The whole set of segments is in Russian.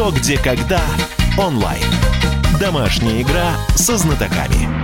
«Что, где, когда» онлайн. Домашняя игра со знатоками.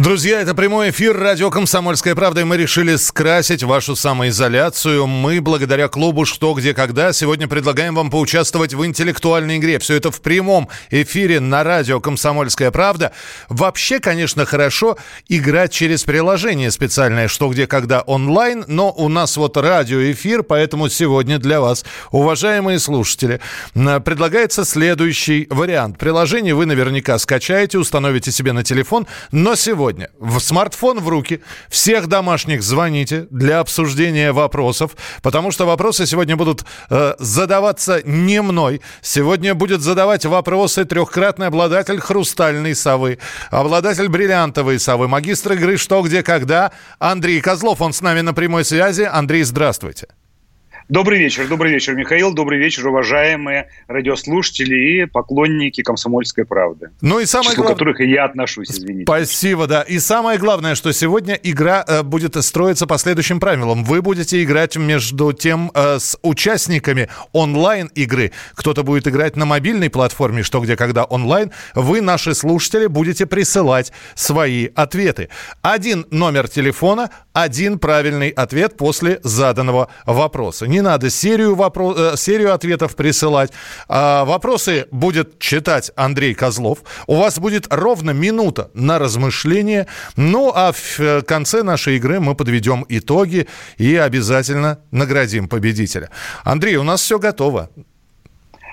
Друзья, это прямой эфир радио «Комсомольская правда», и мы решили скрасить вашу самоизоляцию. Мы, благодаря клубу «Что, где, когда», сегодня предлагаем вам поучаствовать в интеллектуальной игре. Все это в прямом эфире на радио «Комсомольская правда». Вообще, конечно, хорошо играть через приложение специальное «Что, где, когда» онлайн, но у нас вот радиоэфир, поэтому сегодня для вас, уважаемые слушатели, предлагается следующий вариант. Приложение вы наверняка скачаете, установите себе на телефон, но сегодня сегодня в смартфон в руки, всех домашних звоните для обсуждения вопросов, потому что вопросы сегодня будут э, задаваться не мной. Сегодня будет задавать вопросы трехкратный обладатель хрустальной совы, обладатель бриллиантовой совы, магистр игры «Что, где, когда» Андрей Козлов. Он с нами на прямой связи. Андрей, здравствуйте. Добрый вечер, добрый вечер, Михаил. Добрый вечер, уважаемые радиослушатели и поклонники «Комсомольской правды». Ну и самое главное... которых и я отношусь, извините. Спасибо, да. И самое главное, что сегодня игра э, будет строиться по следующим правилам. Вы будете играть между тем э, с участниками онлайн-игры. Кто-то будет играть на мобильной платформе, что где когда онлайн. Вы, наши слушатели, будете присылать свои ответы. Один номер телефона, один правильный ответ после заданного вопроса. Не надо серию, вопро... Э, серию ответов присылать. А, вопросы будет читать Андрей Козлов. У вас будет ровно минута на размышление. Ну, а в э, конце нашей игры мы подведем итоги и обязательно наградим победителя. Андрей, у нас все готово.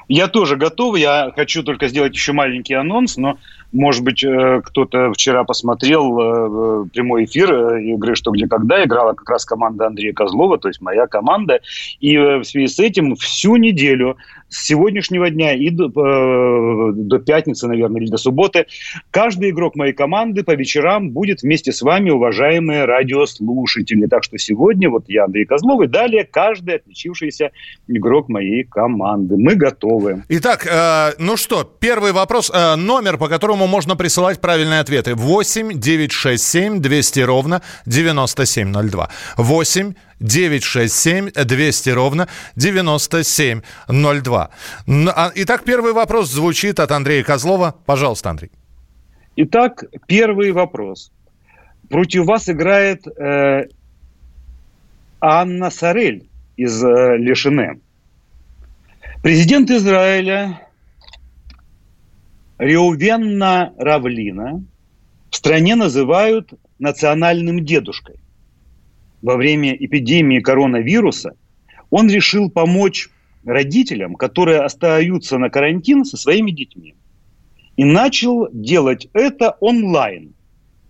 Я тоже готов. Я хочу только сделать еще маленький анонс, но может быть, э, кто-то вчера посмотрел э, прямой эфир э, игры «Что, где, когда». Играла как раз команда Андрея Козлова, то есть моя команда. И в связи с этим всю неделю с сегодняшнего дня и до, э, до пятницы, наверное, или до субботы, каждый игрок моей команды по вечерам будет вместе с вами, уважаемые радиослушатели. Так что сегодня вот я, Андрей Козлов, и далее каждый отличившийся игрок моей команды. Мы готовы. Итак, э, ну что, первый вопрос. Э, номер, по которому можно присылать правильные ответы. 8 967 200 ровно 9702. 8 967 200 ровно 9702. А, итак, первый вопрос звучит от Андрея Козлова. Пожалуйста, Андрей. Итак, первый вопрос. Против вас играет э, Анна Сарель из э, Лешине. Президент Израиля Реувенна Равлина в стране называют национальным дедушкой во время эпидемии коронавируса, он решил помочь родителям, которые остаются на карантин со своими детьми. И начал делать это онлайн,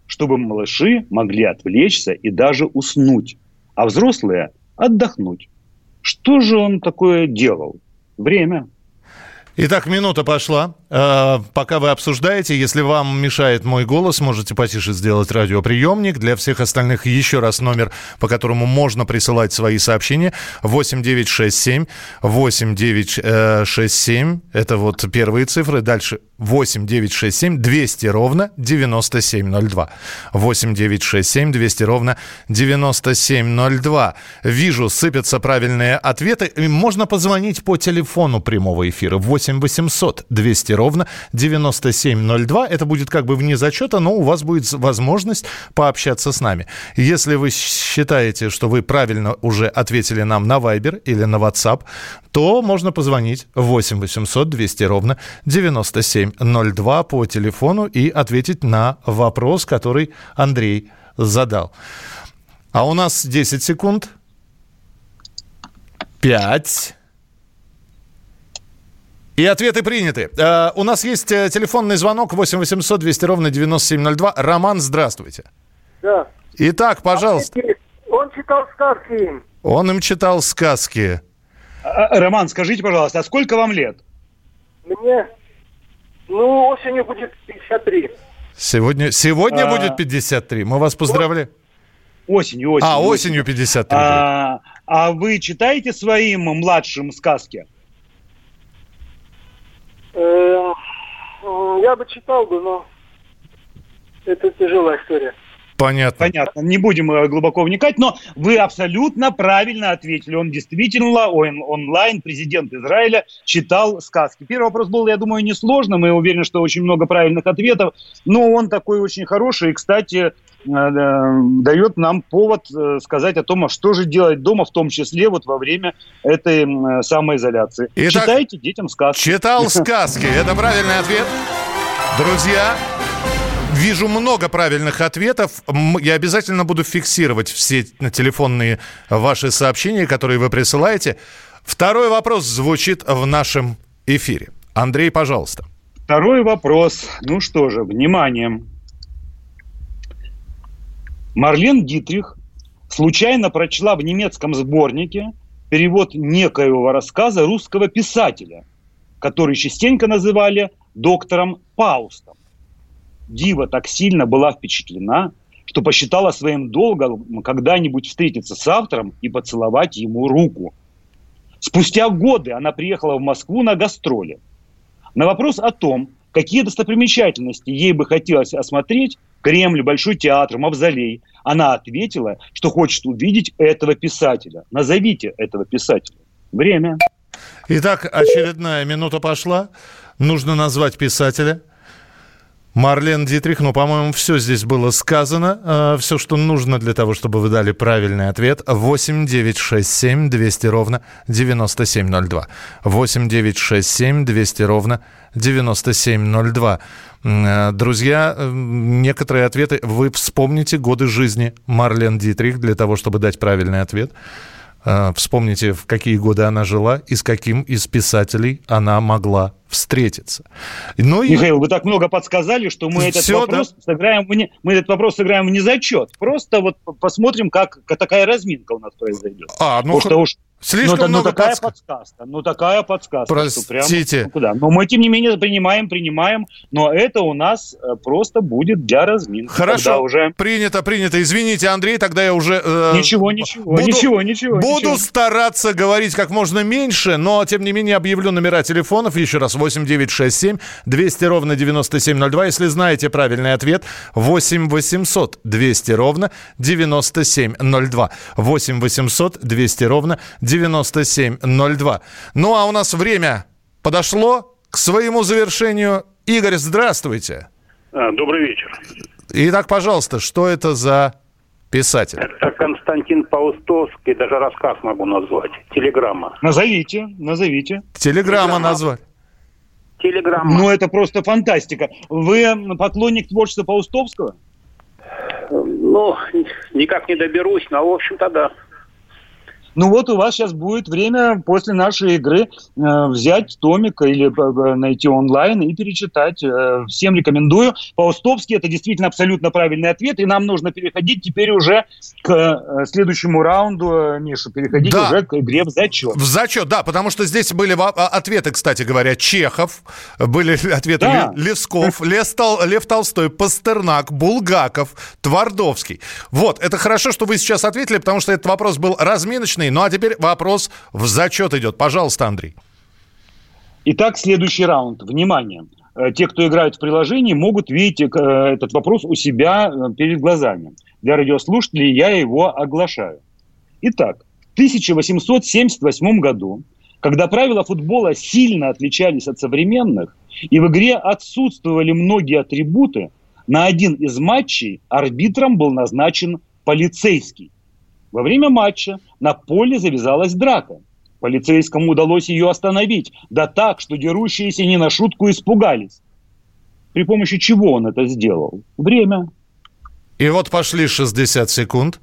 чтобы малыши могли отвлечься и даже уснуть, а взрослые отдохнуть. Что же он такое делал? Время. Итак, минута пошла. Э, пока вы обсуждаете, если вам мешает мой голос, можете потише сделать радиоприемник. Для всех остальных еще раз номер, по которому можно присылать свои сообщения. 8967 8967. Это вот первые цифры. Дальше 8967 200 ровно 9702. 8967 200 ровно 9702. Вижу, сыпятся правильные ответы. Можно позвонить по телефону прямого эфира 8 8 800 200 ровно 9702. Это будет как бы вне зачета, но у вас будет возможность пообщаться с нами. Если вы считаете, что вы правильно уже ответили нам на Viber или на WhatsApp, то можно позвонить 8 800 200 ровно 9702 по телефону и ответить на вопрос, который Андрей задал. А у нас 10 секунд. 5, и ответы приняты. Uh, у нас есть uh, телефонный звонок 8 800 200 ровно 9702. Роман, здравствуйте. Да. Итак, пожалуйста. Он читал сказки. Он им читал сказки. А, а, Роман, скажите, пожалуйста, а сколько вам лет? Мне, ну, осенью будет 53. Сегодня, сегодня а... будет 53. Мы вас поздравляем. Осенью, осенью. А, осенью 53. А, а вы читаете своим младшим сказки? Э, я бы читал бы, но это тяжелая история. Понятно. Понятно. Не будем э, глубоко вникать, но вы абсолютно правильно ответили. Он действительно он, онлайн, президент Израиля, читал сказки. Первый вопрос был, я думаю, несложным, и уверен, что очень много правильных ответов, но он такой очень хороший, и, кстати, дает нам повод э, сказать о том, а что же делать дома, в том числе вот во время этой самоизоляции. Итак, Читайте детям сказки. Читал сказки. Это правильный ответ. Друзья, Вижу много правильных ответов. Я обязательно буду фиксировать все телефонные ваши сообщения, которые вы присылаете. Второй вопрос звучит в нашем эфире. Андрей, пожалуйста. Второй вопрос. Ну что же, внимание. Марлен Дитрих случайно прочла в немецком сборнике перевод некоего рассказа русского писателя, который частенько называли доктором Паустом. Дива так сильно была впечатлена, что посчитала своим долгом когда-нибудь встретиться с автором и поцеловать ему руку. Спустя годы она приехала в Москву на гастроли. На вопрос о том, какие достопримечательности ей бы хотелось осмотреть, Кремль, Большой театр, Мавзолей, она ответила, что хочет увидеть этого писателя. Назовите этого писателя. Время. Итак, очередная минута пошла. Нужно назвать писателя. Марлен Дитрих, ну, по-моему, все здесь было сказано. Э, все, что нужно для того, чтобы вы дали правильный ответ. 8 9 6 7 200 ровно 9702. 8 9 6 7 200 ровно 9702. Э, друзья, некоторые ответы вы вспомните годы жизни Марлен Дитрих для того, чтобы дать правильный ответ. Э, вспомните, в какие годы она жила и с каким из писателей она могла встретиться. Ну и... Михаил, вы так много подсказали, что мы этот, Все, вопрос да? сыграем в не... мы этот вопрос сыграем в незачет. Просто вот посмотрим, как, как такая разминка у нас произойдет. А, ну, Потому что уж Слишком ну, много ну, такая подск... подсказка. Ну, такая подсказка. Простите. Прям, ну, куда? Но мы, тем не менее, принимаем, принимаем. Но это у нас э, просто будет для разминки. Хорошо. Уже... Принято, принято. Извините, Андрей, тогда я уже... Э, ничего, ничего, буду, ничего, ничего. Буду ничего. стараться говорить как можно меньше, но, тем не менее, объявлю номера телефонов. Еще раз, 8967 200 ровно 9702. Если знаете правильный ответ, 8 800 200 ровно 9702. 8 800 200 ровно 9702. Ну а у нас время подошло к своему завершению. Игорь, здравствуйте. А, добрый вечер. Итак, пожалуйста, что это за писатель? Это Константин Паустовский, даже рассказ могу назвать. Телеграмма. Назовите, назовите. Телеграмма, Телеграмма. назвать. Телеграмма. Ну, это просто фантастика. Вы поклонник творчества Паустовского? Ну, никак не доберусь, но, в общем-то, да. Ну вот у вас сейчас будет время после нашей игры э, взять томик или э, найти онлайн и перечитать. Э, всем рекомендую. Паустовский это действительно абсолютно правильный ответ, и нам нужно переходить теперь уже к э, следующему раунду, э, Миша, переходить да. уже к игре в зачет. В зачет, да, потому что здесь были а, ответы, кстати говоря, Чехов, были ответы да. Лесков, Лев Толстой, Пастернак, Булгаков, Твардовский. Вот, это хорошо, что вы сейчас ответили, потому что этот вопрос был разминочный, Понятный. Ну а теперь вопрос в зачет идет. Пожалуйста, Андрей. Итак, следующий раунд. Внимание. Э, те, кто играют в приложении, могут видеть э, этот вопрос у себя э, перед глазами. Для радиослушателей я его оглашаю. Итак, в 1878 году, когда правила футбола сильно отличались от современных, и в игре отсутствовали многие атрибуты, на один из матчей арбитром был назначен полицейский. Во время матча на поле завязалась драка. Полицейскому удалось ее остановить, да так, что дерущиеся не на шутку испугались. При помощи чего он это сделал? Время. И вот пошли 60 секунд.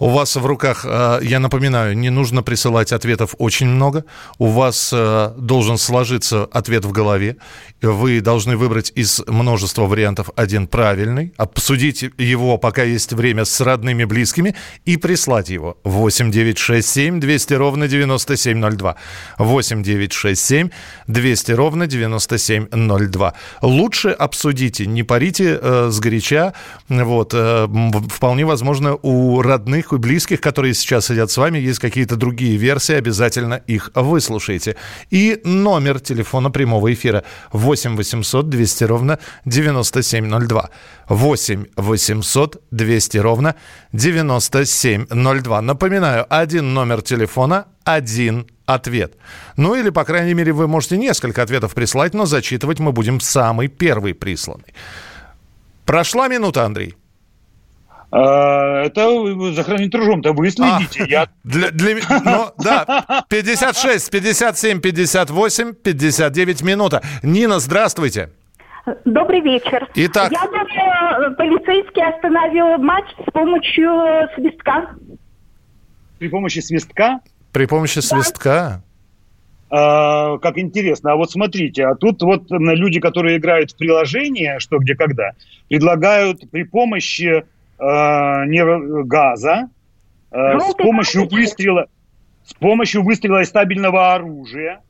У вас в руках, э, я напоминаю, не нужно присылать ответов очень много. У вас э, должен сложиться ответ в голове. Вы должны выбрать из множества вариантов один правильный, обсудить его, пока есть время, с родными, близкими, и прислать его. 8 9 6 7 200 ровно 9702. 8 9 6 7 200 ровно 9702. Лучше обсудите, не парите э, сгоряча. Вот, э, вполне возможно, у родных и близких, которые сейчас сидят с вами, есть какие-то другие версии, обязательно их выслушайте. И номер телефона прямого эфира 8 800 200 ровно 9702. 8 800 200 ровно 9702. Напоминаю, один номер телефона, один ответ. Ну или, по крайней мере, вы можете несколько ответов прислать, но зачитывать мы будем самый первый присланный. Прошла минута, Андрей? А, Это за хронометражом-то вы следите. А, Я для, для, ну, да, 56, 57, 58, 59 минута. Нина, здравствуйте. Добрый вечер. Итак. Я думаю, полицейский остановил матч с помощью свистка. при помощи свистка При помощи свистка. А, как интересно. А вот смотрите, а тут вот люди, которые играют в приложение «Что, где, когда», предлагают при помощи не газа, а, с Желтой помощью выстрела, с помощью выстрела из стабильного оружия.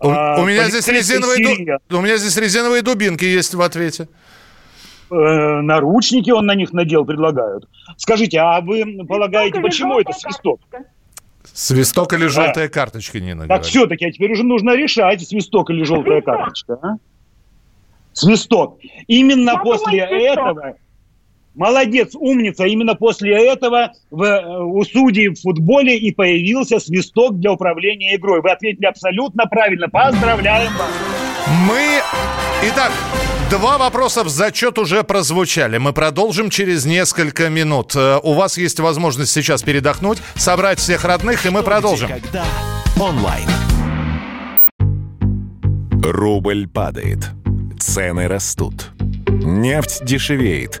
У, а, у меня здесь резиновые, ду- у меня здесь резиновые дубинки есть в ответе. э, наручники он на них надел, предлагают. Скажите, а вы полагаете, Свисток почему это свисток? карточка? Свисток или желтая карточка, Нина Так говорит. все-таки, а теперь уже нужно решать, свисток или желтая Свисток. карточка. а? Свисток. Именно Я после думаю, свисток. этого, молодец, умница, именно после этого в, э, у судей в футболе и появился свисток для управления игрой. Вы ответили абсолютно правильно. Поздравляем вас. Мы... Итак, два вопроса в зачет уже прозвучали. Мы продолжим через несколько минут. Э, У вас есть возможность сейчас передохнуть, собрать всех родных, и мы продолжим. Когда онлайн. Рубль падает. Цены растут. Нефть дешевеет.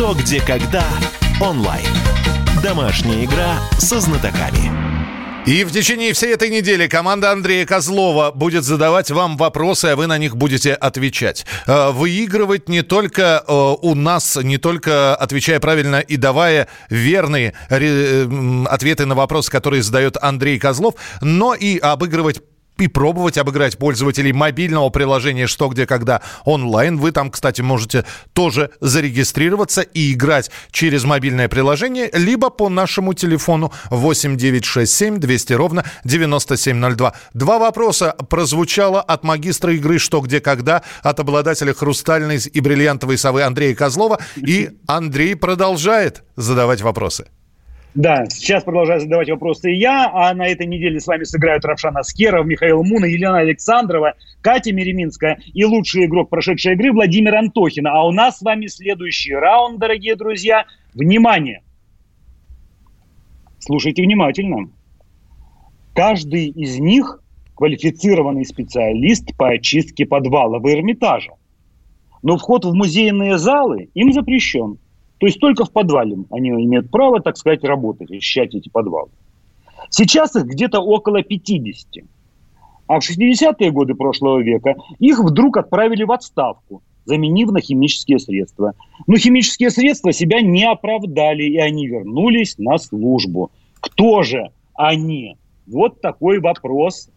Что, где, когда онлайн. Домашняя игра со знатоками. И в течение всей этой недели команда Андрея Козлова будет задавать вам вопросы, а вы на них будете отвечать. Э, Выигрывать не только э, у нас, не только отвечая правильно и давая верные м, ответы на вопросы, которые задает Андрей Козлов, но и обыгрывать и пробовать обыграть пользователей мобильного приложения «Что, где, когда» онлайн. Вы там, кстати, можете тоже зарегистрироваться и играть через мобильное приложение, либо по нашему телефону 8967 200 ровно 9702. Два вопроса прозвучало от магистра игры «Что, где, когда», от обладателя хрустальной и бриллиантовой совы Андрея Козлова. И Андрей продолжает задавать вопросы. Да, сейчас продолжаю задавать вопросы я, а на этой неделе с вами сыграют Равшан Аскеров, Михаил Муна, Елена Александрова, Катя Мереминская и лучший игрок прошедшей игры Владимир Антохин. А у нас с вами следующий раунд, дорогие друзья. Внимание! Слушайте внимательно. Каждый из них квалифицированный специалист по очистке подвалов и Эрмитажа. Но вход в музейные залы им запрещен. То есть только в подвале они имеют право, так сказать, работать, очищать эти подвалы. Сейчас их где-то около 50. А в 60-е годы прошлого века их вдруг отправили в отставку, заменив на химические средства. Но химические средства себя не оправдали, и они вернулись на службу. Кто же они? Вот такой вопрос.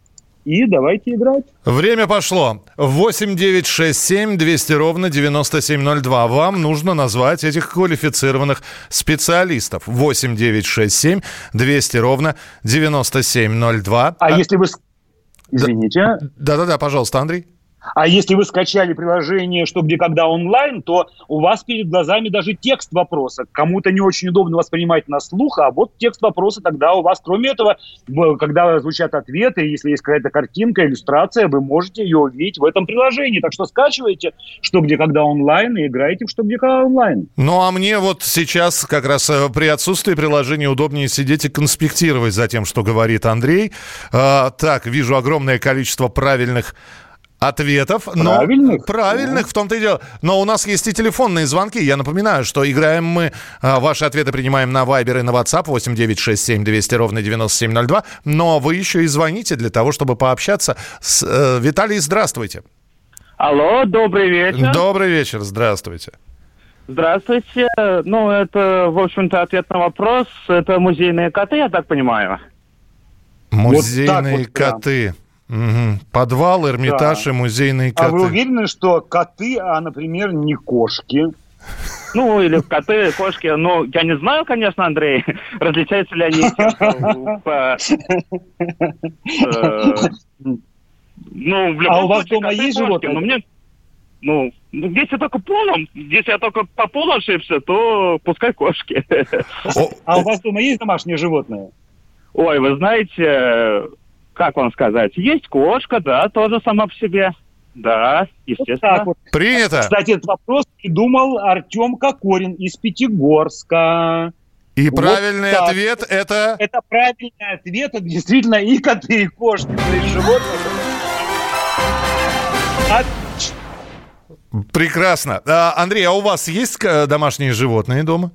И давайте играть. Время пошло. 8 9 6 7 200 ровно 9702. Вам нужно назвать этих квалифицированных специалистов. 8 9 6 7 200 ровно 9702. А если вы... Извините. Да-да-да, пожалуйста, Андрей. А если вы скачали приложение «Что, где, когда» онлайн, то у вас перед глазами даже текст вопроса. Кому-то не очень удобно воспринимать на слух, а вот текст вопроса тогда у вас. Кроме этого, когда звучат ответы, если есть какая-то картинка, иллюстрация, вы можете ее увидеть в этом приложении. Так что скачивайте «Что, где, когда» онлайн и играйте в «Что, где, когда» онлайн. Ну, а мне вот сейчас как раз э, при отсутствии приложения удобнее сидеть и конспектировать за тем, что говорит Андрей. А, так, вижу огромное количество правильных ответов. Но Правильных? Правильных, в том-то и дело. Но у нас есть и телефонные звонки. Я напоминаю, что играем мы, а, ваши ответы принимаем на Viber и на WhatsApp 8967 200 ровно 9702. Но вы еще и звоните для того, чтобы пообщаться с... э, Виталий, здравствуйте. Алло, добрый вечер. Добрый вечер, здравствуйте. Здравствуйте. Ну, это, в общем-то, ответ на вопрос. Это музейные коты, я так понимаю. Музейные вот прям. коты. Мгм. Подвал, Эрмитаж Да. и музейные А вы коты. уверены, что коты, а, например, не кошки? Ну, или коты, кошки. Ну, я не знаю, конечно, Андрей, различаются ли они тем, что по, э, Ну, в любом А у вас случае, дома коты, есть кошки. животные? Но мне, ну, ну, если только полом, если я только по полу ошибся, то пускай кошки. А у вас дома есть домашние животные? Ой, вы знаете, как вам сказать, есть кошка, да, тоже сама по себе. Да, Вот естественно. так вот. Принято. Кстати, этот вопрос придумал Артем Кокорин из Пятигорска. И вот правильный так. ответ это... Это правильный ответ. Это действительно и коты, и кошки, есть животные. Прекрасно. А, Андрей, а у вас есть э, домашние животные дома?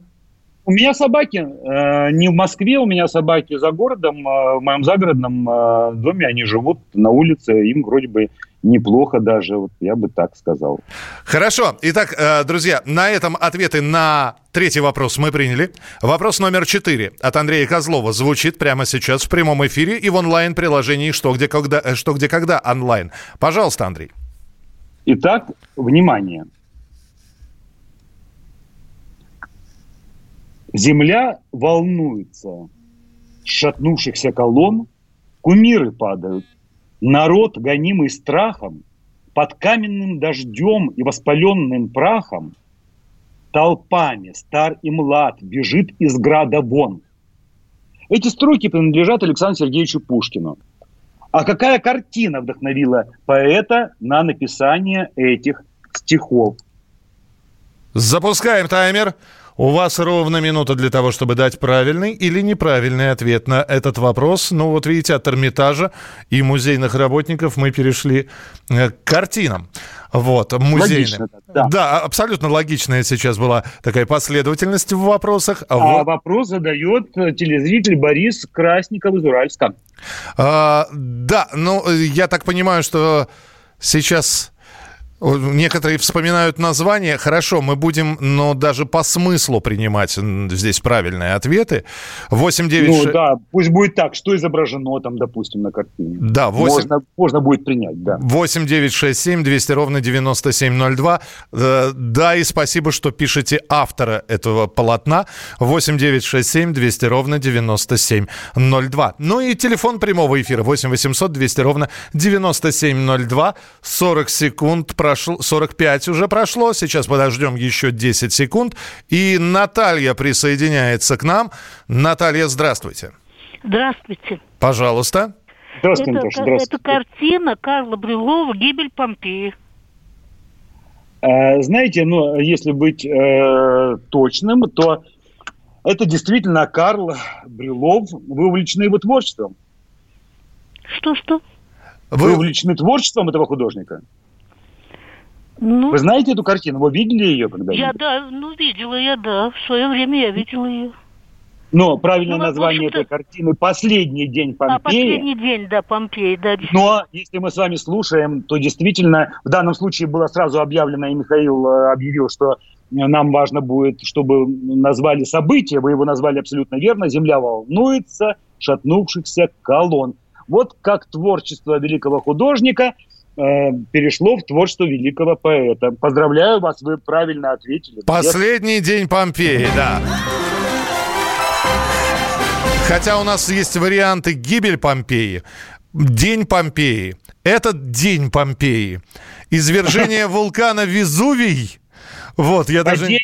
У меня собаки э, не в Москве, у меня собаки за городом, э, в моем загородном э, доме они живут на улице, им вроде бы неплохо даже, вот я бы так сказал. Хорошо. Итак, э, друзья, на этом ответы на третий вопрос мы приняли. Вопрос номер четыре от Андрея Козлова звучит прямо сейчас в прямом эфире и в онлайн-приложении «Что, где, когда, э, что, где, когда» онлайн. Пожалуйста, Андрей. Итак, внимание. Земля волнуется. Шатнувшихся колонн кумиры падают. Народ, гонимый страхом, под каменным дождем и воспаленным прахом, толпами, стар и млад, бежит из града вон. Эти строки принадлежат Александру Сергеевичу Пушкину. А какая картина вдохновила поэта на написание этих стихов? Запускаем таймер. У вас ровно минута для того, чтобы дать правильный или неправильный ответ на этот вопрос. Ну, вот видите, от Эрмитажа и музейных работников мы перешли э, к картинам. Вот, музейным. Логично, да. Да, абсолютно логичная сейчас была такая последовательность в вопросах. А Вот. вопрос задает э, телезритель Борис Красников из Уральска. А, да, ну, э, я так понимаю, что сейчас некоторые вспоминают название. Хорошо, мы будем, но даже по смыслу принимать здесь правильные ответы. 8 9 Ну да, пусть будет так, что изображено там, допустим, на картине. Да, 8, Можно, можно будет принять, да. 8 9 6 7 200 ровно 9702. Э, Да, и спасибо, что пишете автора этого полотна. 8 9 6 7 200 ровно 9702. Ну и телефон прямого эфира 8 800 200 ровно 9702. 40 секунд прошло, 45 уже прошло. Сейчас подождем еще 10 секунд. И Наталья присоединяется к нам. Наталья, здравствуйте. Здравствуйте. Пожалуйста. Здравствуйте, это, Наташа, здравствуйте. это картина Карла Брюлова «Гибель Помпеи». Э, Знаете, ну, если быть э, точным, то это действительно Карл Брюлов. Вы увлечены его творчеством? Что-что? Вы увлечены творчеством этого художника? Ну, Вы знаете эту картину? Вы видели ее когда-нибудь? я, да, ну, видела я, да. В свое время я видела ее. Но правильное Ну, название этой картины «Последний день А, Помпеи». последний день, да, Помпеи, да. Но если мы с вами слушаем, то действительно в данном случае было сразу объявлено, и Михаил э, объявил, что нам важно будет, чтобы назвали событие, вы его назвали абсолютно верно, «Земля волнуется, шатнувшихся колонн». Вот как творчество великого художника э, перешло в творчество великого поэта. Поздравляю вас, вы правильно ответили. Последний день Помпеи, да. Хотя у нас есть варианты гибель Помпеи, день Помпеи, этот день Помпеи, извержение вулкана Везувий. Вот, я даже... Падение,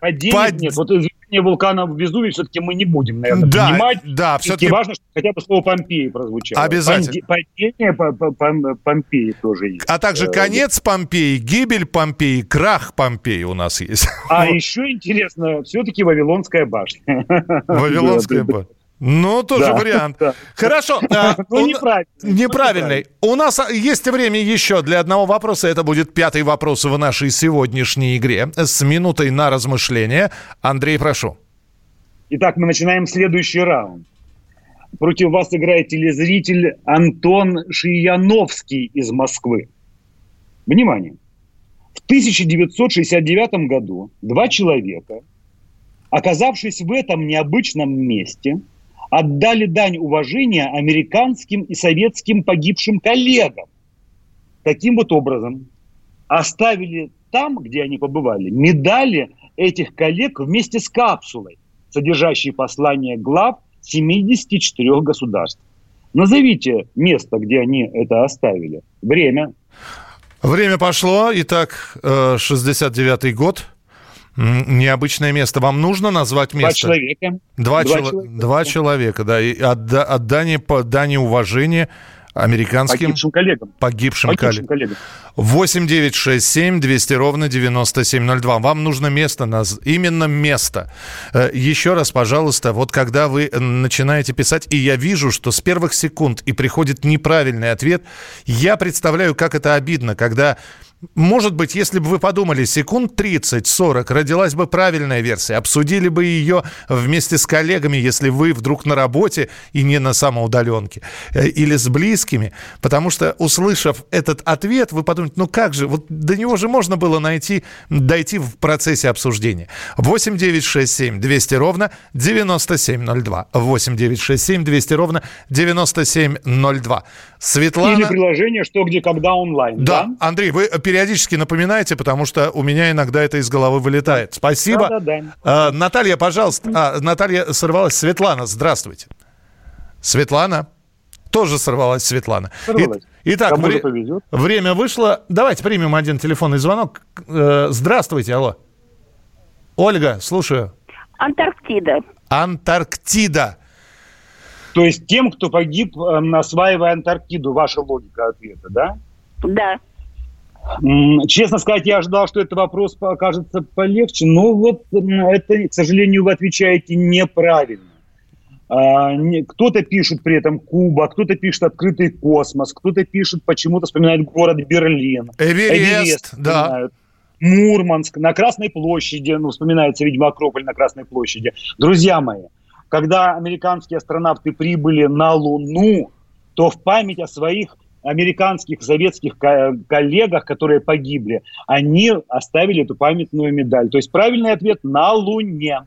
падение, Пад- нет, вот извержение вулкана в Везувии все-таки мы не будем, наверное, Да, принимать. да, Все-таки важно, что хотя бы слово Помпеи прозвучало. Обязательно. Падение по- по- по- Помпеи тоже есть. А также Э, конец Помпеи, гибель Помпеи, крах Помпеи у нас есть. А еще интересно, все-таки Вавилонская башня. Вавилонская башня. Ну, тоже Да. вариант. Да. Хорошо. а, Ну, неправильный. Неправильный. У нас а, есть время еще для одного вопроса. Это будет пятый вопрос в нашей сегодняшней игре с минутой на размышление. Андрей, прошу. Итак, мы начинаем следующий раунд. Против вас играет телезритель Антон Шияновский из Москвы. Внимание. В 1969 году два человека, оказавшись в этом необычном месте, отдали дань уважения американским и советским погибшим коллегам. Таким вот образом оставили там, где они побывали, медали этих коллег вместе с капсулой, содержащей послание глав 74 государств. Назовите место, где они это оставили. Время. Время пошло. Итак, э, 69-й год. Необычное место. Вам нужно назвать Два место? человека. Два, Два чело- человека. два человека, да. И отда- отдание, по- дание уважения американским Погибшим коллегам. погибшим, Погибшим коллегам. коллегам. 8 9 6 7 200 ровно 9702. Вам нужно место, наз- именно место. Э, Еще раз, пожалуйста, вот когда вы э, начинаете писать, и я вижу, что с первых секунд и приходит неправильный ответ, я представляю, как это обидно, когда... Может быть, если бы вы подумали, секунд 30-40 родилась бы правильная версия, обсудили бы ее вместе с коллегами, если вы вдруг на работе и не на самоудаленке, э, или с близкими, потому что, услышав этот ответ, вы подумаете, ну как же, вот до него же можно было найти, дойти в процессе обсуждения. 8 9 6 7 200 ровно 9702. 8 9 6 7 200 ровно 9702. Светлана... Или приложение «Что, где, когда» онлайн. Да, Андрей, вы периодически напоминаете, потому что у меня иногда это из головы вылетает. Спасибо. Да-да-да. А, Наталья, пожалуйста. А, Наталья сорвалась. Светлана, здравствуйте. Светлана. Тоже сорвалась Светлана. Сорвалась. И- Итак, вре- повезет. время вышло. Давайте примем один телефонный звонок. Э, Здравствуйте, алло. Ольга, слушаю. Антарктида. Антарктида. То есть тем, кто погиб, эм, осваивая Антарктиду, ваша логика ответа, да? Да. Честно сказать, я ожидал, что этот вопрос покажется полегче, но вот это, к сожалению, вы отвечаете неправильно. А, Кто-то пишет при этом Куба, кто-то пишет открытый космос, кто-то пишет, почему-то вспоминает город Берлин. Эверест, да. вспоминают. Мурманск, на Красной площади, ну, вспоминается, видимо, Акрополь на Красной площади. Друзья мои, когда американские астронавты прибыли на Луну, то в память о своих американских советских ко- коллегах, которые погибли, они оставили эту памятную медаль. То есть правильный ответ на Луне.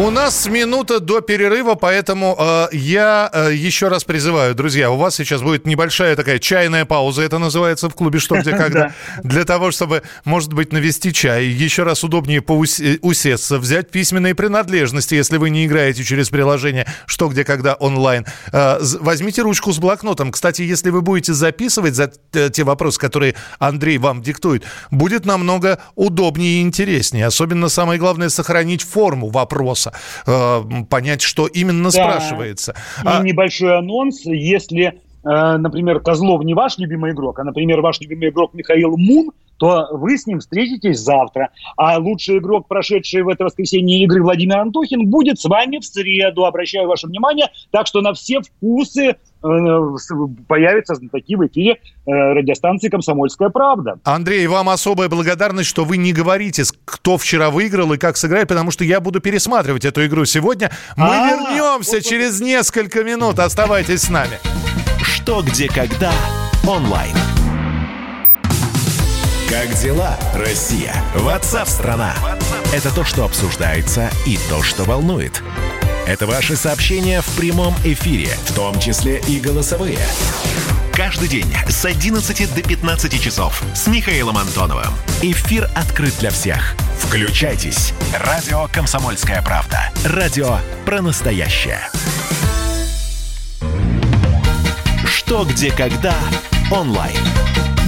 У нас минута до перерыва, поэтому э, я э, еще раз призываю, друзья, у вас сейчас будет небольшая такая чайная пауза, это называется в клубе «Что, где, когда», для того, чтобы, может быть, навести чай, еще раз удобнее поусе- усесться, взять письменные принадлежности, если вы не играете через приложение «Что, где, когда» онлайн. Э, Возьмите ручку с блокнотом. Кстати, если вы будете записывать за э, те вопросы, которые Андрей вам диктует, будет намного удобнее и интереснее. Особенно самое главное сохранить форму вопроса, э, понять, что именно Да. спрашивается. И А, небольшой анонс, если, э, например, Козлов не ваш любимый игрок, а, например, ваш любимый игрок Михаил Мун, то вы с ним встретитесь завтра. А лучший игрок, прошедший в это воскресенье игры Владимир Антохин, будет с вами в среду. Обращаю ваше внимание. Так что на все вкусы появятся знатоки в эфире э, радиостанции «Комсомольская правда». Андрей, вам особая благодарность, что вы не говорите, кто вчера выиграл и как сыграет, потому что я буду пересматривать эту игру сегодня. Мы А, вернемся вот- через несколько минут. Оставайтесь с нами. Что, где, когда онлайн. Как дела, Россия? Ватсап-страна! Это то, что обсуждается и то, что волнует. Это ваши сообщения в прямом эфире, в том числе и голосовые. Каждый день с 11 до 15 часов с Михаилом Антоновым. Эфир открыт для всех. Включайтесь. Радио «Комсомольская правда». Радио про настоящее. Что, где, когда онлайн.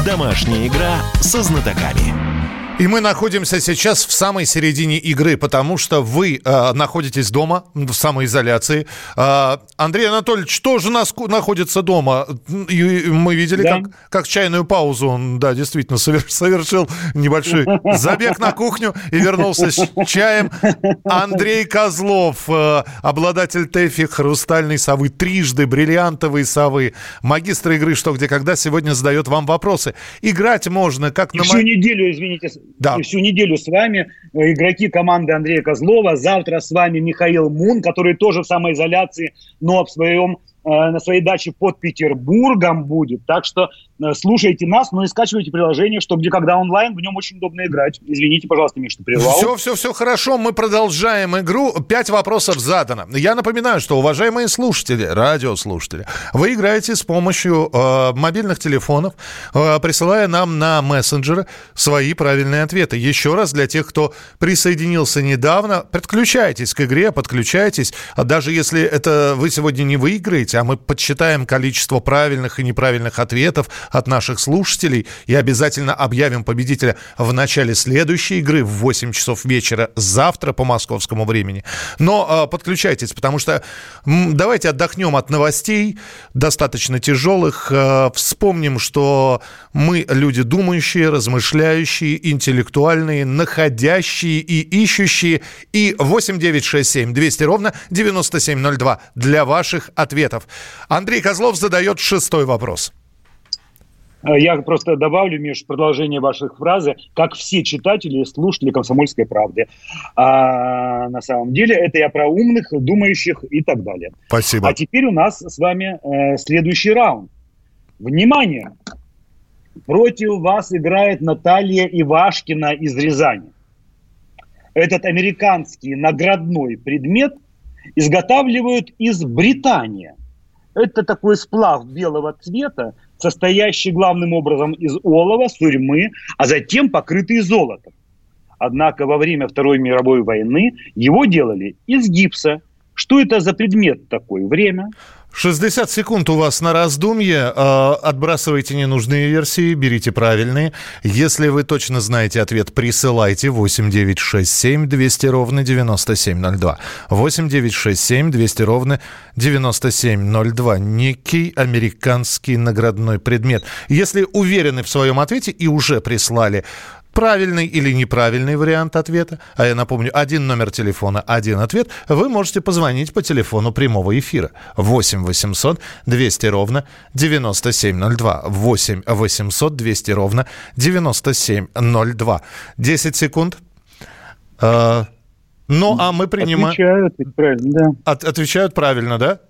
Домашняя игра со знатоками. И мы находимся сейчас в самой середине игры, потому что вы э, находитесь дома, в самоизоляции. Э, Андрей Анатольевич тоже нас, находится дома. И мы видели, да. как, как чайную паузу он, да, действительно, совершил небольшой забег на кухню и вернулся с чаем. Андрей Козлов, э, обладатель ТЭФИ «Хрустальной совы», трижды бриллиантовые совы, магистр игры «Что, где, когда» сегодня задает вам вопросы. Играть можно как и на... всю неделю, извините, да. И всю неделю с вами э, игроки команды Андрея Козлова. Завтра с вами Михаил Мун, который тоже в самоизоляции, но в своем э, на своей даче под Петербургом будет. Так что слушайте нас, но и скачивайте приложение, что где когда онлайн, в нем очень удобно играть. Извините, пожалуйста, Миш, что прервал. Все, все, все хорошо, мы продолжаем игру. Пять вопросов задано. Я напоминаю, что, уважаемые слушатели, радиослушатели, вы играете с помощью э, мобильных телефонов, э, присылая нам на мессенджеры свои правильные ответы. Еще раз, для тех, кто присоединился недавно, подключайтесь к игре, подключайтесь. А даже если это вы сегодня не выиграете, а мы подсчитаем количество правильных и неправильных ответов, от наших слушателей и обязательно объявим победителя в начале следующей игры в 8 часов вечера завтра по московскому времени. Но э, подключайтесь, потому что м, давайте отдохнем от новостей, достаточно тяжелых. Э, вспомним, что мы люди думающие, размышляющие, интеллектуальные, находящие и ищущие. И 8967 200 ровно 9702 для ваших ответов. Андрей Козлов задает шестой вопрос. Э, я просто добавлю, Миш, продолжение ваших фразы, как все читатели и слушатели «Комсомольской правды». А на самом деле это я про умных, думающих и так далее. Спасибо. А теперь у нас с вами э, следующий раунд. Внимание! Против вас играет Наталья Ивашкина из Рязани. Этот американский наградной предмет изготавливают из Британии. Это такой сплав белого цвета, состоящий главным образом из олова, сурьмы, а затем покрытый золотом. Однако во время Второй мировой войны его делали из гипса. Что это за предмет такой? Время? 60 секунд у вас на раздумье. Э, отбрасывайте ненужные версии, берите правильные. Если вы точно знаете ответ, присылайте 8967 200 ровно 9702. 8967 200 ровно 9702. Некий американский наградной предмет. Если уверены в своем ответе и уже прислали правильный или неправильный вариант ответа, а я напомню, один номер телефона, один ответ, вы можете позвонить по телефону прямого эфира 8 800 200 ровно 9702. 8 800 200 ровно 9702. 10 секунд. А, ну, а мы принимаем... Отвечают правильно, да. От, отвечают правильно, да?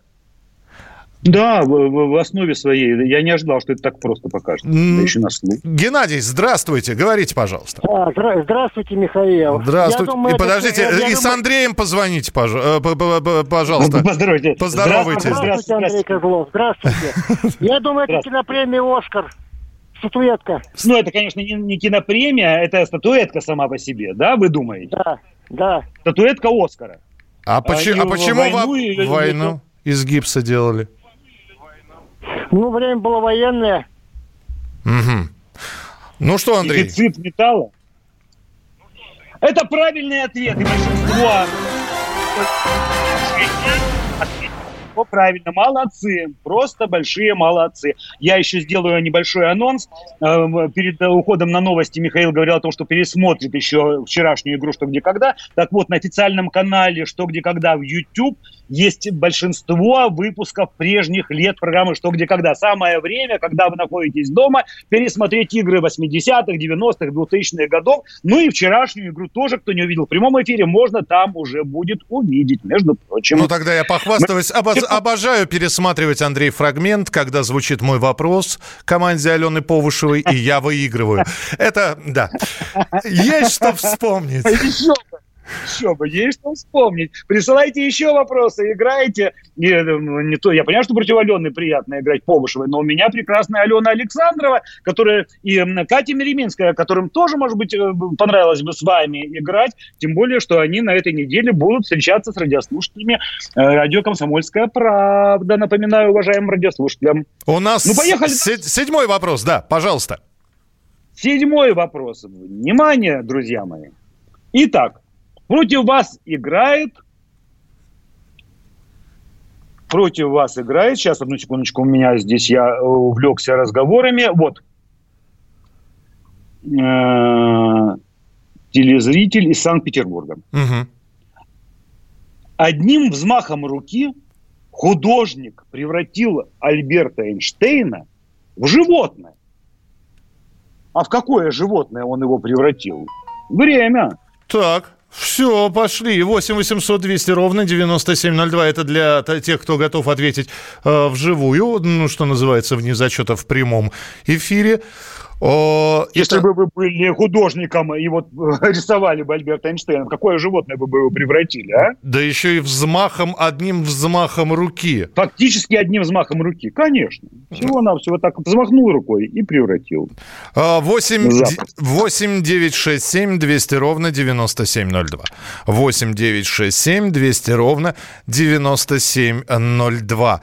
Да, в, в основе своей. Я не ожидал, что это так просто покажет. Да еще на слух. Геннадий, здравствуйте. Говорите, пожалуйста. А, здра- здравствуйте, Михаил. Здравствуйте. думаю, и подождите, это, и с Андреем позвоните, э, пожалуйста. Поздоровайте. Поздоровайтесь. Здравствуйте, Андрей Козлов. Здравствуйте. Я думаю, это кинопремия «Оскар». Статуэтка. Ну, это, конечно, не, не кинопремия, это статуэтка сама по себе, да, вы думаете? Да, да. Статуэтка Оскара. А, а, почему, а почему войну, войну из гипса делали? Ну, время было военное. Угу. Ну что, Андрей? Дефицит металла? Это правильный ответ. И большинство все правильно, молодцы, просто большие молодцы. Я еще сделаю небольшой анонс. Э, перед уходом на новости Михаил говорил о том, что пересмотрит еще вчерашнюю игру «Что, где, когда». Так вот, на официальном канале «Что, где, когда» в YouTube есть большинство выпусков прежних лет программы «Что, где, когда». Самое время, когда вы находитесь дома, пересмотреть игры 80-х, 90-х, 2000-х годов. Ну и вчерашнюю игру тоже, кто не увидел в прямом эфире, можно там уже будет увидеть, между прочим. Ну тогда я похвастаюсь. Мы... Обожаю пересматривать, Андрей, фрагмент, когда звучит мой вопрос команде Алены Повышевой, и я выигрываю. Это, да. Есть что вспомнить. Еще еще бы, есть что вспомнить. Присылайте еще вопросы, играйте. И, ну, не то, я понимаю, что против Алены приятно играть Повышевой, но у меня прекрасная Алена Александрова, которая и Катя Мереминская, которым тоже, может быть, э, понравилось бы с вами играть, тем более, что они на этой неделе будут встречаться с радиослушателями э, радио «Комсомольская правда». Напоминаю уважаемым радиослушателям. У нас ну, поехали. седьмой вопрос, да, пожалуйста. седьмой вопрос. Внимание, друзья мои. Итак, против вас играет... Против вас играет... Сейчас, одну секундочку, у меня здесь я увлекся разговорами. Вот. Э, телезритель из Санкт-Петербурга. Одним взмахом руки художник превратил Альберта Эйнштейна в животное. А в какое животное он его превратил? Время. Так, все, пошли. 8 800 200 ровно 9702. Это для тех, кто готов ответить э, вживую, ну, что называется, вне зачета в прямом эфире. Если это- бы вы были художником и вот э, рисовали бы Альберта Эйнштейна, какое животное бы вы его превратили, а? Да еще и взмахом, одним взмахом руки. Фактически одним взмахом руки. Конечно. Всего-навсего так взмахнул рукой и превратил. А, 8, Запросто. 8 9 6 7 200 ровно 9702. 8 9 6 7 200 ровно 9702.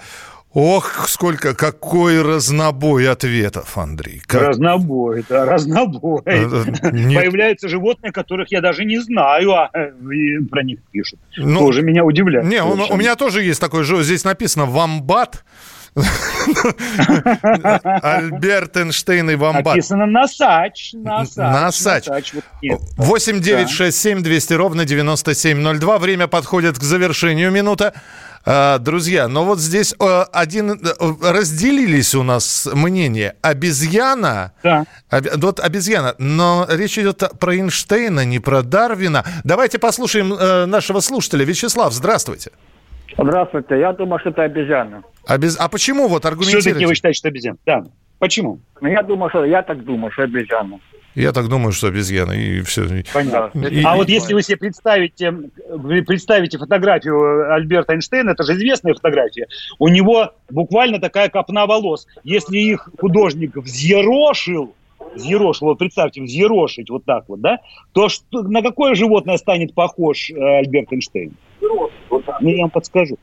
Ох, сколько, какой разнобой ответов, Андрей. Как- Разнобой, да, разнобой. Э, э, нет. Появляются животные, которых я даже не знаю, а про них пишут. Ну, Тоже меня удивляет. Не, у, совершенно. у меня тоже есть такой же, здесь написано «Вамбат». Альберт Эйнштейн и Вамбат. Написано «Носач». Носач. Носач. вот нет. 8 9 6 7 200 ровно 9702. Время подходит к завершению минута. А, Друзья, но вот здесь э, один э, разделились у нас мнения. Обезьяна, Да. оби- вот обезьяна, но речь идет про Эйнштейна, не про Дарвина. Давайте послушаем э, нашего слушателя. Вячеслав, здравствуйте. Здравствуйте, я думаю, что это обезьяна. Обез- А почему вот Все-таки вы аргументируете? считаете, что обезьян? Да. Почему? Но я думаю, что я так думаю, что обезьяна. Я так думаю, что обезьяна, и все. Понятно. И- а и- вот если вы себе представите, вы представите фотографию Альберта Эйнштейна, это же известная фотография, у него буквально такая копна волос. Если их художник взъерошил, взъерошил, вот представьте, взъерошить вот так вот, да, то что, на какое животное станет похож э, Альберт Эйнштейн? Ну, я вам подскажу.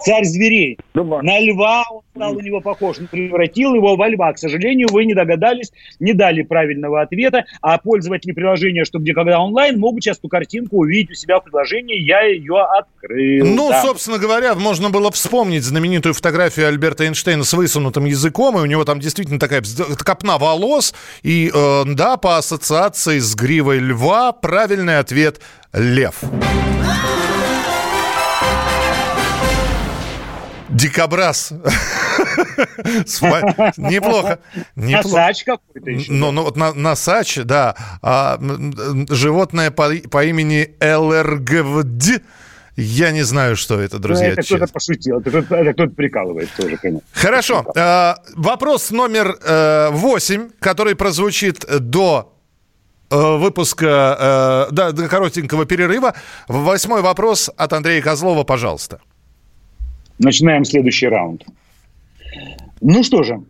Царь зверей. Думаю, На льва он стал у него похож. Он превратил его во льва. К сожалению, вы не догадались, не дали правильного ответа. А пользователи приложения «Что, где, когда онлайн» могут сейчас эту картинку увидеть у себя в приложении. Я ее открыл. Ну, Да. собственно говоря, можно было вспомнить знаменитую фотографию Альберта Эйнштейна с высунутым языком, и у него там действительно такая копна волос, и э, да, по ассоциации с гривой льва правильный ответ – лев. Дикобраз. Неплохо. Носач какой-то еще. Ну, ну вот носач, да. А, животное по, имени ЛРГВД. Я не знаю, что это, Ну, друзья. это кто-то пошутил, это кто-то, это кто-то прикалывает тоже, конечно. Хорошо. Э, вопрос номер э, 8, который прозвучит до э, выпуска, э, да, до коротенького перерыва. Восьмой вопрос от Андрея Козлова, пожалуйста. Начинаем следующий раунд. Ну что же,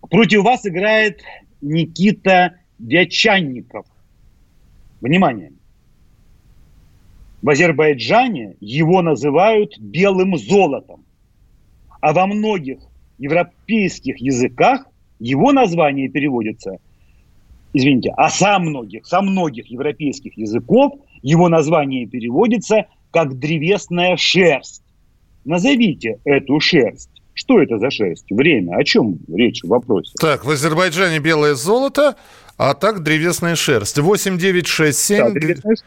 против вас играет Никита Вячанников. Внимание. В Азербайджане его называют белым золотом. А во многих европейских языках его название переводится, извините, а со многих, со многих европейских языков его название переводится как древесная шерсть. Назовите эту шерсть. Что это за шерсть? Время. О чем речь в вопросе? Так, в Азербайджане белое золото, а так древесная шерсть. 8967... Да, древесная шерсть.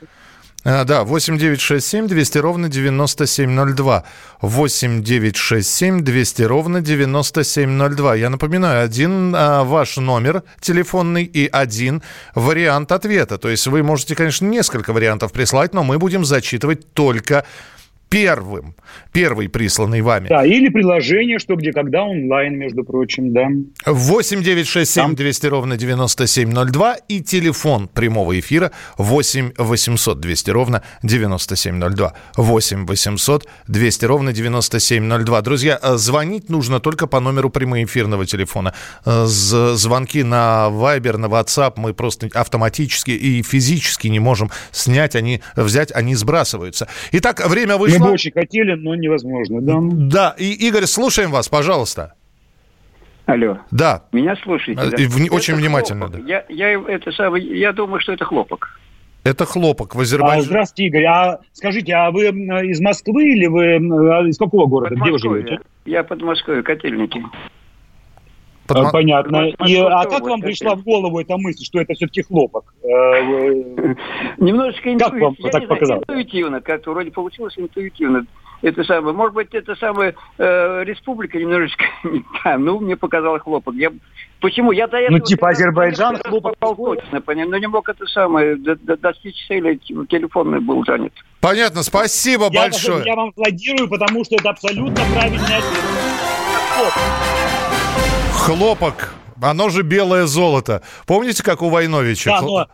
А, да, 8967 200 ровно 9702. 8967 200 ровно 9702. Я напоминаю, один а, ваш номер телефонный и один вариант ответа. То есть вы можете, конечно, несколько вариантов прислать, но мы будем зачитывать только первым. Первый присланный вами. Да, или приложение, что где когда онлайн, между прочим, да. 8 9 6 7 200 ровно 9702 и телефон прямого эфира 8 800 200 ровно 9702. 8 800 200 ровно 9702. Друзья, э, звонить нужно только по номеру прямоэфирного телефона. Э, Звонки на Viber, на WhatsApp мы просто автоматически и физически не можем снять, они взять, они сбрасываются. Итак, время вышло. Мы бы очень хотели, но невозможно, да. Да, и Игорь, слушаем вас, пожалуйста. Алло. Да. Меня слушаете? Э, да? и вни- Это очень внимательно, хлопок. Я, я, это самое, я думаю, что это хлопок. Это хлопок в А, Азербайджане. здравствуйте, Игорь. А скажите, а вы из Москвы или вы а из какого города? Где вы живете? Я под Москвой, котельники. А, Понятно. И, а как вам пришла в голову эта мысль, что это все-таки хлопок? Э, Немножечко Как вам интуитивно. так показалось? интуитивно, как-то вроде получилось интуитивно. Это самое, может быть, это самая э, республика немножечко не та. Ну, мне показалось хлопок. Я, почему? Я до этого... Ну, типа Азербайджан, хлопок точно, понятно, но не мог это самое, до- до- достичь цели, телефонный был занят. Понятно, спасибо я, большое. я вам аплодирую, потому что это абсолютно правильный ответ. Хлопок. Оно же белое золото. Помните, как у Войновича? Да, но,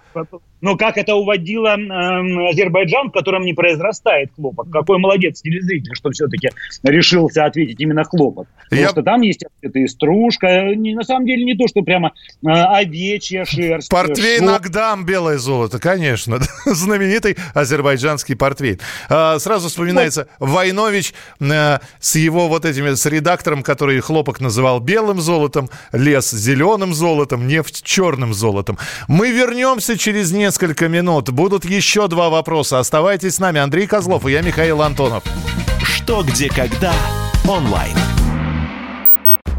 но как это уводило эм, Азербайджан, в котором не произрастает хлопок? Какой молодец телезритель, что все-таки решился ответить именно хлопок. Потому Я- что там есть это и стружка, э, не, на самом деле не то, что прямо э, овечья шерсть. э, Портвейн шелк. Агдам, белое золото, конечно. Знаменитый азербайджанский портвейн. А, сразу вспоминается Войнович э, с его вот этими, с редактором, который хлопок называл белым золотом, лес зеленым золотом, нефть черным золотом. Мы вернемся через несколько минут. Будут еще два вопроса. Оставайтесь с нами. Андрей Козлов и я, Михаил Антонов. Что, где, когда онлайн.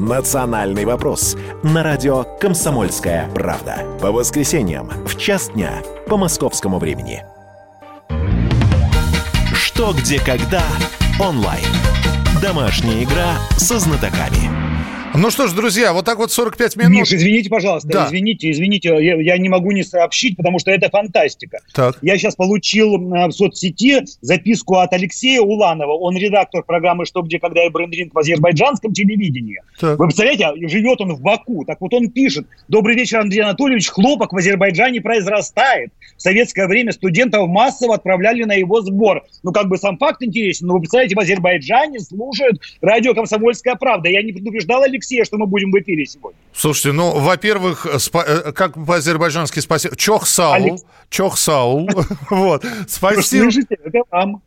Национальный вопрос. На радио «Комсомольская правда». По воскресеньям в час дня по московскому времени. Что, где, когда онлайн. Домашняя игра со знатоками. Ну что ж, друзья, вот так вот 45 минут. Миш, извините, пожалуйста, Да. извините, извините, я, я не могу не сообщить, потому что это фантастика. Так. Я сейчас получил в соцсети записку от Алексея Уланова. Он редактор программы «Что, где, когда» и брендринг в азербайджанском телевидении. Так. Вы представляете, живет он в Баку. Так вот он пишет. Добрый вечер, Андрей Анатольевич. Хлопок в Азербайджане произрастает. В советское время студентов массово отправляли на его сбор. Ну, как бы сам факт интересен. Но вы представляете, в Азербайджане слушают радио «Комсомольская правда». Я не предупреждал Алексея, что мы будем в эфире сегодня. Слушайте, ну, во-первых, спа- э, как по-азербайджански спасибо. Чохсаул. Алекс. Чохсаул. Вот. Спасибо. Слышите? Это вам.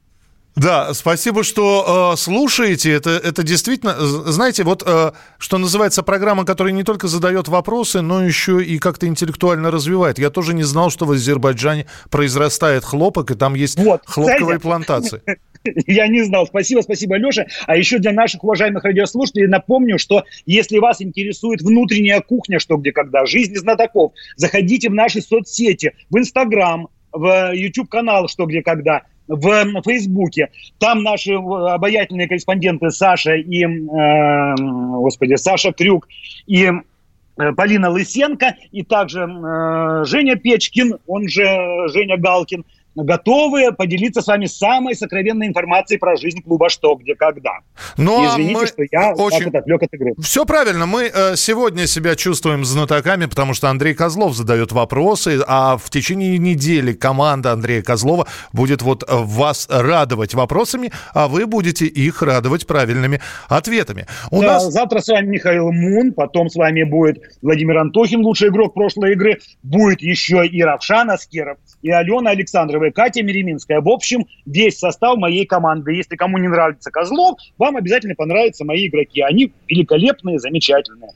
Да, спасибо, что э, слушаете. Это, это действительно, знаете, вот э, что называется программа, которая не только задает вопросы, но еще и как-то интеллектуально развивает. Я тоже не знал, что в Азербайджане произрастает хлопок, и там есть хлопковые кстати. плантации. Я не знал. Спасибо, спасибо, Леша. А еще для наших уважаемых радиослушателей напомню, что если вас интересует внутренняя кухня, что где когда, жизнь знатоков, заходите в наши соцсети, в Инстаграм, в YouTube-канал «Что, где, когда», в Фейсбуке. Там наши э, обаятельные корреспонденты Саша и, э, господи, Саша Крюк и э, Полина Лысенко, и также э, Женя Печкин, он же Женя Галкин, готовы поделиться с вами самой сокровенной информацией про жизнь клуба «Что, где, когда». Ну, а Извините, мы что я очень- так отвлек от игры. Все правильно. Мы э, сегодня себя чувствуем знатоками, потому что Андрей Козлов задает вопросы, а в течение недели команда Андрея Козлова будет вот э, вас радовать вопросами, а вы будете их радовать правильными ответами. У Да, нас Завтра с вами Михаил Мун, потом с вами будет Владимир Антохин, лучший игрок прошлой игры. Будет еще и Равшан Аскеров, и Алена Александрова, и Катя Мереминская. В общем, весь состав моей команды. Если кому не нравится Козлов, вам обязательно понравятся мои игроки. Они великолепные, замечательные.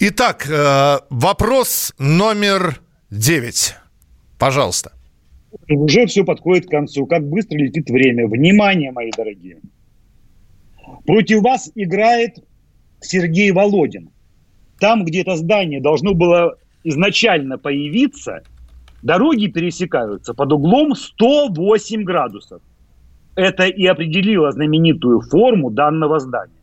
Итак, э, вопрос номер девять. Пожалуйста. Уже все подходит к концу. Как быстро летит время. Внимание, мои дорогие. Против вас играет Сергей Володин. Там, где это здание должно было изначально появиться, дороги пересекаются под углом 108 градусов. Это и определило знаменитую форму данного здания.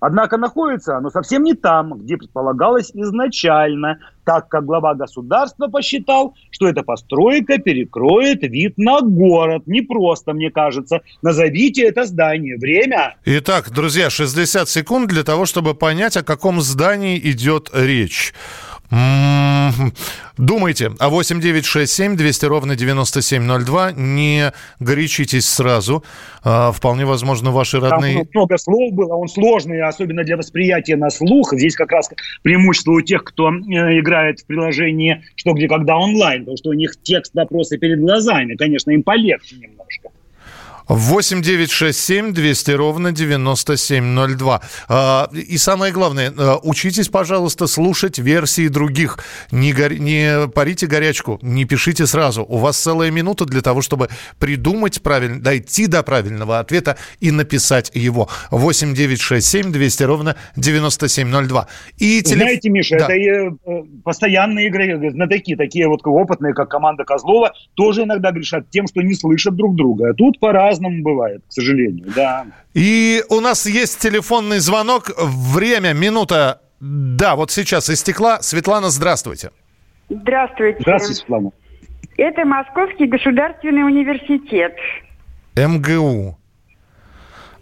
Однако находится оно совсем не там, где предполагалось изначально, так как глава государства посчитал, что эта постройка перекроет вид на город. Не просто, мне кажется. Назовите это здание. Время. Итак, друзья, 60 секунд для того, чтобы понять, о каком здании идет речь. Думайте. А 8967 200 ровно 9702. Не горячитесь сразу. А, вполне возможно, ваши родные... Там много слов было, он сложный, особенно для восприятия на слух. Здесь как раз преимущество у тех, кто э, играет в приложении «Что, где, когда» онлайн, потому что у них текст вопроса перед глазами. Конечно, им полегче немножко. 8 9 6 7 200 ровно 9702. А, и самое главное, а, учитесь, пожалуйста, слушать версии других. Не, гор... не парите горячку, не пишите сразу. У вас целая минута для того, чтобы придумать правильно, дойти до правильного ответа и написать его. 8 9 6 7 200 ровно 9702. И телеф... Знаете, Миша, да. это э, постоянные игры, знатоки, такие вот опытные, как команда Козлова, тоже иногда грешат тем, что не слышат друг друга. А тут пора по-разному бывает, к сожалению, да. И у нас есть телефонный звонок. Время, минута. Да, вот сейчас истекла. Светлана, здравствуйте. Здравствуйте. Здравствуйте, Светлана. Это Московский государственный университет. МГУ.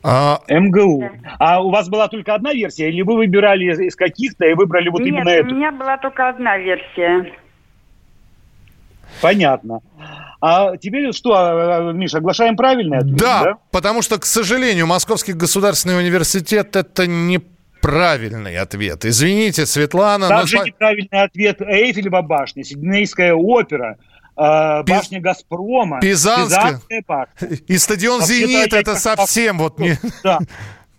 А... МГУ. А у вас была только одна версия, или вы выбирали из каких-то и выбрали вот Нет, именно эту? у меня была только одна версия. Понятно. А теперь что, а, а, Миша, оглашаем правильный ответ? Да, да, потому что, к сожалению, Московский государственный университет – это не правильный ответ. Извините, Светлана. Также но... неправильный ответ Эйфелева башня, Сиднейская опера, э, Пиз... башня Газпрома, Пизанская, Пизанская башня. И стадион «Зенит» – это совсем вот не... Да.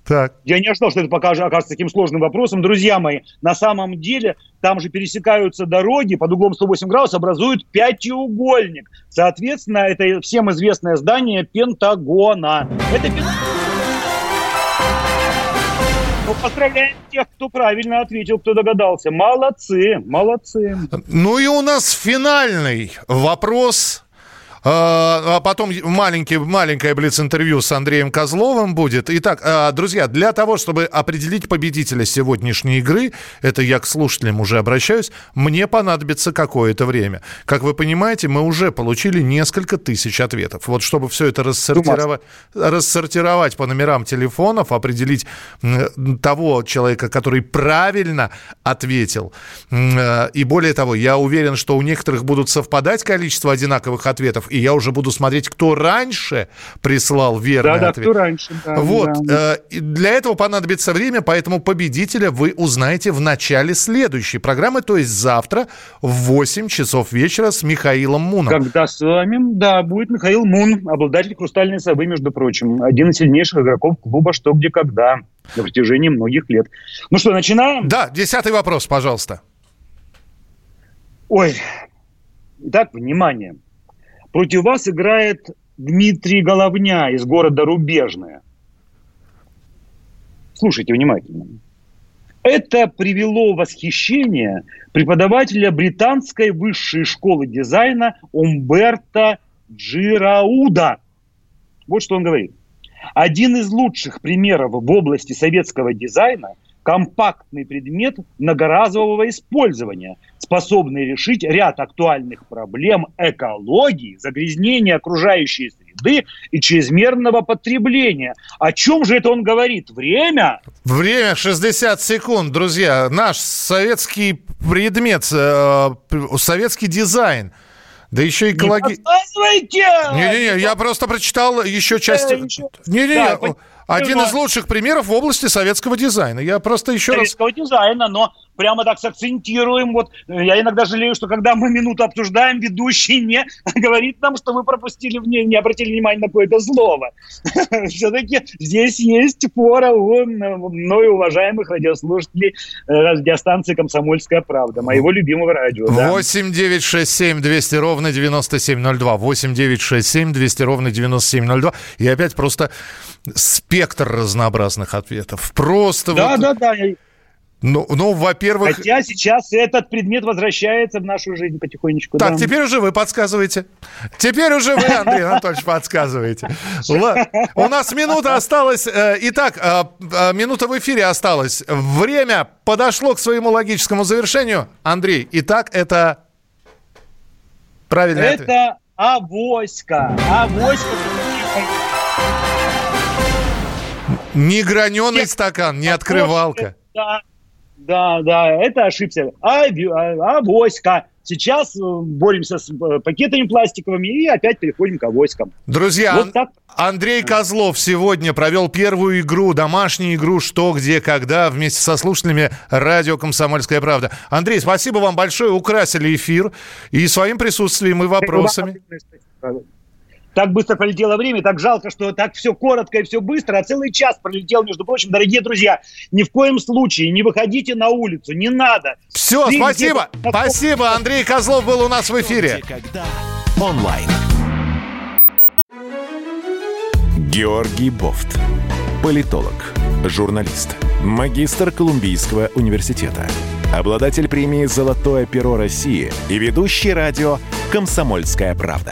Так. Я не ожидал, что это пока окажется таким сложным вопросом. Друзья мои, на самом деле там же пересекаются дороги под углом 108 градусов, образуют пятиугольник. Соответственно, это всем известное здание Пентагона. Это ну, поздравляем тех, кто правильно ответил, кто догадался. Молодцы, молодцы. Ну и у нас финальный вопрос а, а потом маленький, маленькое блиц-интервью с Андреем Козловым будет. Итак, а, друзья, для того, чтобы определить победителя сегодняшней игры, это я к слушателям уже обращаюсь, мне понадобится какое-то время. Как вы понимаете, мы уже получили несколько тысяч ответов. Вот чтобы все это рассортировать, рассортировать по номерам телефонов, определить того человека, который правильно ответил. Э, и более того, я уверен, что у некоторых будут совпадать количество одинаковых ответов, и я уже буду смотреть, кто раньше прислал верный да, ответ. Да, кто раньше. Да, вот. Да. Э, для этого понадобится время, поэтому победителя вы узнаете в начале следующей программы, то есть завтра в 8 часов вечера с Михаилом Муном. Когда с вами, да, будет Михаил Мун, обладатель «Хрустальной совы», между прочим. Один из сильнейших игроков клуба «Что, где, когда» на протяжении многих лет. Ну что, начинаем? Да, десятый вопрос, пожалуйста. Ой, Итак, внимание. Против вас играет Дмитрий Головня из города Рубежное. Слушайте внимательно. Это привело восхищение преподавателя британской высшей школы дизайна Умберта Джирауда. Вот что он говорит. Один из лучших примеров в области советского дизайна компактный предмет многоразового использования, способный решить ряд актуальных проблем экологии, загрязнения окружающей среды и чрезмерного потребления. О чем же это он говорит? Время? Время 60 секунд, друзья. Наш советский предмет, э, советский дизайн – да еще экологи... Не Не-не-не, я просто прочитал еще часть... Не-не-не, один из лучших примеров в области советского дизайна. Я просто еще советского раз... дизайна, но прямо так сакцентируем. Вот я иногда жалею, что когда мы минуту обсуждаем, ведущий не говорит нам, что вы пропустили, не, не обратили внимание на какое-то слово. Все-таки здесь есть пора у мною уважаемых радиослушателей э, радиостанции «Комсомольская правда», моего любимого радио. 8 9 6 7 200 ровно 9702. 8 9 6 7 200 ровно 9702. И опять просто спектр разнообразных ответов. Просто да, вот... да, да. Ну, ну, во-первых... Хотя сейчас этот предмет возвращается в нашу жизнь потихонечку. Так, да. теперь уже вы подсказываете. Теперь уже вы, Андрей Анатольевич, подсказываете. У нас минута осталась. Э, итак, э, э, минута в эфире осталась. Время подошло к своему логическому завершению. Андрей, итак, это правильный это авоська. Авоська. Не граненый стакан, не открывалка. Да, да, да, это ошибся. А, а, авоська. сейчас э, боремся с э, пакетами пластиковыми и опять переходим к авоськам. Друзья, Вот так. Андрей Козлов сегодня провел первую игру, домашнюю игру «Что, где, когда» вместе со слушателями радио «Комсомольская правда». Андрей, спасибо вам большое, украсили эфир и своим присутствием, и вопросами. Так быстро пролетело время, так жалко, что так все коротко и все быстро, а целый час пролетел, между прочим. Дорогие друзья, ни в коем случае не выходите на улицу, не надо. Все, Ты спасибо, где-то- спасибо. Андрей Козлов был у нас в эфире. Онлайн. Георгий Бофт. Политолог, журналист, магистр Колумбийского университета, обладатель премии «Золотое перо России» и ведущий радио «Комсомольская правда».